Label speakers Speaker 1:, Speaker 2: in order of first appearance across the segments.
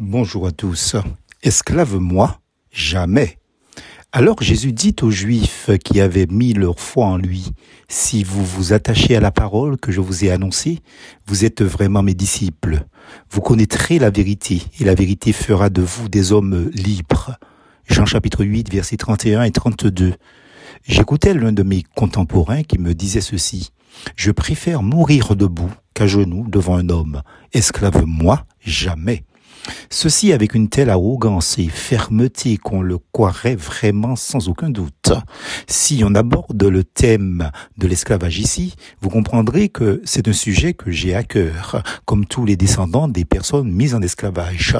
Speaker 1: Bonjour à tous. Esclave moi Jamais. Alors Jésus dit aux Juifs qui avaient mis leur foi en lui, Si vous vous attachez à la parole que je vous ai annoncée, vous êtes vraiment mes disciples. Vous connaîtrez la vérité, et la vérité fera de vous des hommes libres. Jean chapitre 8, versets 31 et 32. J'écoutais l'un de mes contemporains qui me disait ceci. Je préfère mourir debout qu'à genoux devant un homme. Esclave moi, jamais. Ceci avec une telle arrogance et fermeté qu'on le croirait vraiment sans aucun doute. Si on aborde le thème de l'esclavage ici, vous comprendrez que c'est un sujet que j'ai à cœur, comme tous les descendants des personnes mises en esclavage.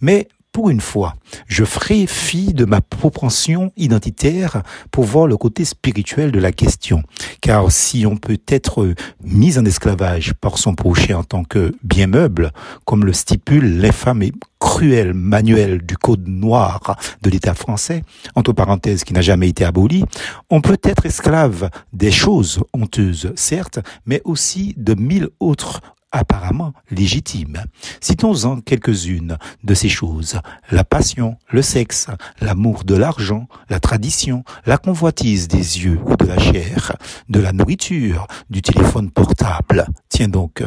Speaker 1: Mais pour une fois, je ferai fi de ma propension identitaire pour voir le côté spirituel de la question. Car si on peut être mis en esclavage par son prochain en tant que bien meuble, comme le stipule l'infâme et cruel manuel du code noir de l'État français, entre parenthèses qui n'a jamais été aboli, on peut être esclave des choses honteuses, certes, mais aussi de mille autres apparemment légitimes. Citons-en quelques-unes de ces choses. La passion, le sexe, l'amour de l'argent, la tradition, la convoitise des yeux ou de la chair, de la nourriture, du téléphone portable. Tiens donc,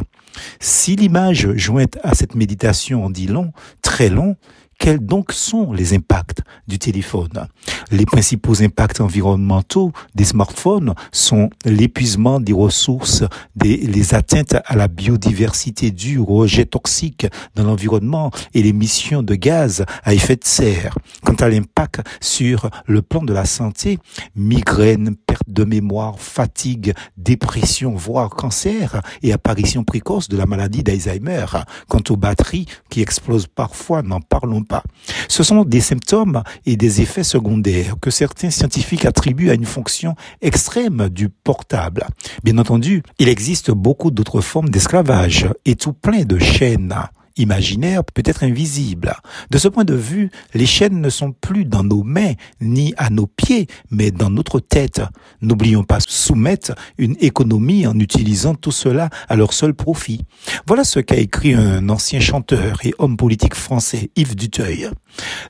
Speaker 1: si l'image jointe à cette méditation en dit long, très long, quels donc sont les impacts du téléphone? Les principaux impacts environnementaux des smartphones sont l'épuisement des ressources, les atteintes à la biodiversité dues au rejet toxique dans l'environnement et l'émission de gaz à effet de serre. Quant à l'impact sur le plan de la santé, migraine, perte de mémoire, fatigue, dépression, voire cancer et apparition précoce de la maladie d'Alzheimer. Quant aux batteries qui explosent parfois, n'en parlons pas. Ce sont des symptômes et des effets secondaires que certains scientifiques attribuent à une fonction extrême du portable. Bien entendu, il existe beaucoup d'autres formes d'esclavage et tout plein de chaînes imaginaire peut être invisible. De ce point de vue, les chaînes ne sont plus dans nos mains ni à nos pieds, mais dans notre tête. N'oublions pas soumettre une économie en utilisant tout cela à leur seul profit. Voilà ce qu'a écrit un ancien chanteur et homme politique français, Yves Duteuil.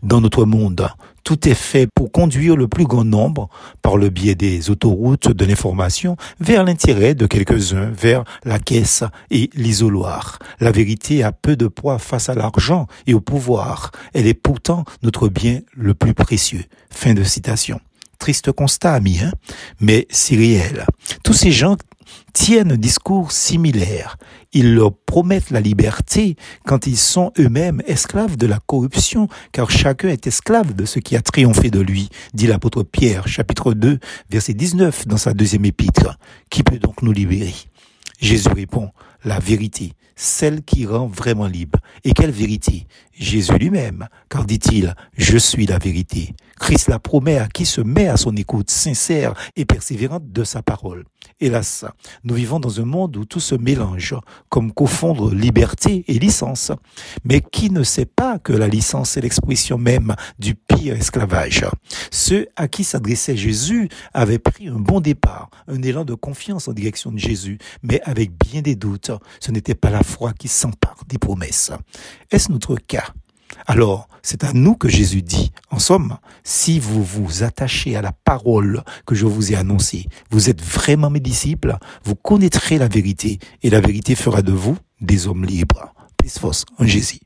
Speaker 1: Dans notre monde, tout est fait pour conduire le plus grand nombre, par le biais des autoroutes de l'information, vers l'intérêt de quelques-uns, vers la caisse et l'isoloir. La vérité a peu de poids face à l'argent et au pouvoir. Elle est pourtant notre bien le plus précieux. Fin de citation. Triste constat, ami, hein mais c'est réel. Tous ces gens tiennent un discours similaire. Ils leur promettent la liberté quand ils sont eux-mêmes esclaves de la corruption, car chacun est esclave de ce qui a triomphé de lui, dit l'apôtre Pierre, chapitre 2, verset 19 dans sa deuxième épître. Qui peut donc nous libérer? Jésus répond, la vérité, celle qui rend vraiment libre. Et quelle vérité? Jésus lui-même, car dit-il, je suis la vérité. Christ la promet à qui se met à son écoute sincère et persévérante de sa parole. Hélas, nous vivons dans un monde où tout se mélange, comme confondre liberté et licence. Mais qui ne sait pas que la licence est l'expression même du pire esclavage? Ceux à qui s'adressait Jésus avaient pris un bon départ, un élan de confiance en direction de Jésus, mais avec bien des doutes. Ce n'était pas la foi qui s'empare des promesses. Est-ce notre cas? Alors, c'est à nous que Jésus dit, en somme, si vous vous attachez à la parole que je vous ai annoncée, vous êtes vraiment mes disciples, vous connaîtrez la vérité, et la vérité fera de vous des hommes libres. Plus force en Jésus.